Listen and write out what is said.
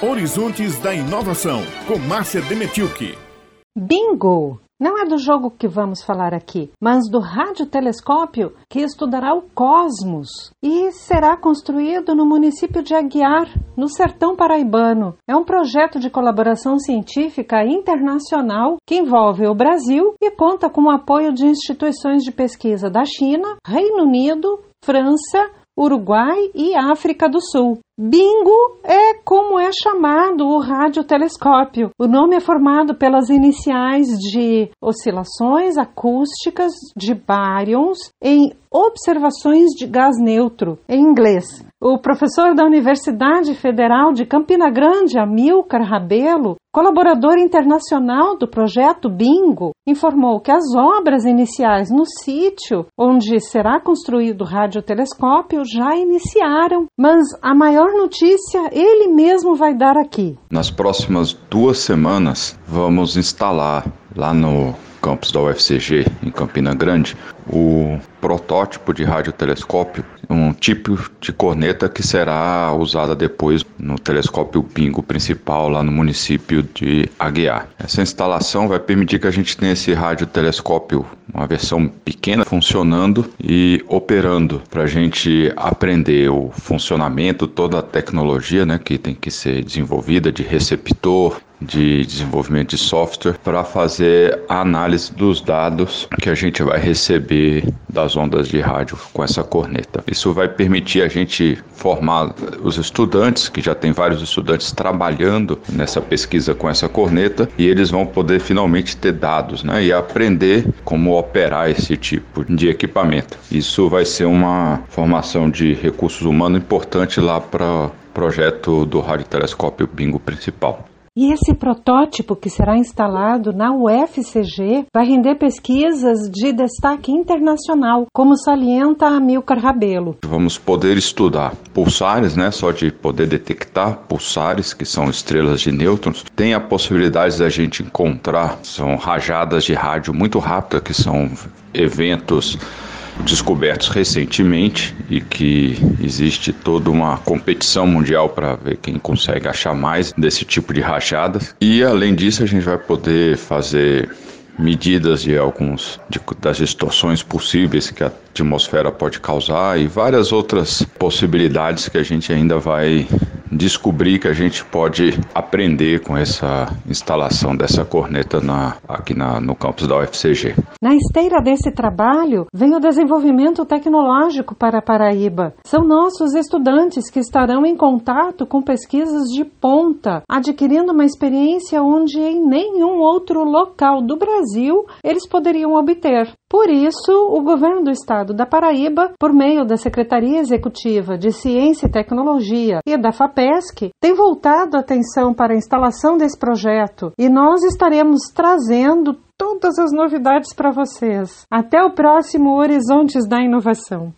Horizontes da Inovação, com Márcia Demetilke. Bingo! Não é do jogo que vamos falar aqui, mas do radiotelescópio que estudará o cosmos e será construído no município de Aguiar, no sertão paraibano. É um projeto de colaboração científica internacional que envolve o Brasil e conta com o apoio de instituições de pesquisa da China, Reino Unido, França, Uruguai e África do Sul. Bingo é como é chamado o radiotelescópio. O nome é formado pelas iniciais de oscilações acústicas de baryons em observações de gás neutro, em inglês. O professor da Universidade Federal de Campina Grande, Amilcar Rabelo, colaborador internacional do projeto Bingo, informou que as obras iniciais no sítio onde será construído o radiotelescópio já iniciaram, mas a maior maior notícia ele mesmo vai dar aqui. Nas próximas duas semanas, vamos instalar lá no campus da UFCG, em Campina Grande, o protótipo de radiotelescópio, um tipo de corneta que será usada depois no telescópio Pingo principal lá no município de Aguiar. Essa instalação vai permitir que a gente tenha esse radiotelescópio, uma versão pequena, funcionando e operando para a gente aprender o funcionamento, toda a tecnologia né, que tem que ser desenvolvida de receptor, de desenvolvimento de software para fazer a análise dos dados que a gente vai receber das ondas de rádio com essa corneta. Isso vai permitir a gente formar os estudantes, que já tem vários estudantes trabalhando nessa pesquisa com essa corneta, e eles vão poder finalmente ter dados né, e aprender como operar esse tipo de equipamento. Isso vai ser uma formação de recursos humanos importante lá para projeto do radiotelescópio Bingo principal. E esse protótipo que será instalado na UFCG vai render pesquisas de destaque internacional, como salienta Amilcar Rabelo. Vamos poder estudar pulsares, né, só de poder detectar pulsares, que são estrelas de nêutrons. Tem a possibilidade da gente encontrar, são rajadas de rádio muito rápidas, que são eventos descobertos recentemente e que existe toda uma competição mundial para ver quem consegue achar mais desse tipo de rachadas. E além disso, a gente vai poder fazer medidas de alguns de, das distorções possíveis que a atmosfera pode causar e várias outras possibilidades que a gente ainda vai descobrir que a gente pode aprender com essa instalação dessa corneta na, aqui na, no campus da UFCG. Na esteira desse trabalho vem o desenvolvimento tecnológico para Paraíba. São nossos estudantes que estarão em contato com pesquisas de ponta, adquirindo uma experiência onde em nenhum outro local do Brasil eles poderiam obter. Por isso, o governo do estado da Paraíba, por meio da Secretaria Executiva de Ciência e Tecnologia e da FAPESC, tem voltado a atenção para a instalação desse projeto e nós estaremos trazendo todas as novidades para vocês. Até o próximo Horizontes da Inovação.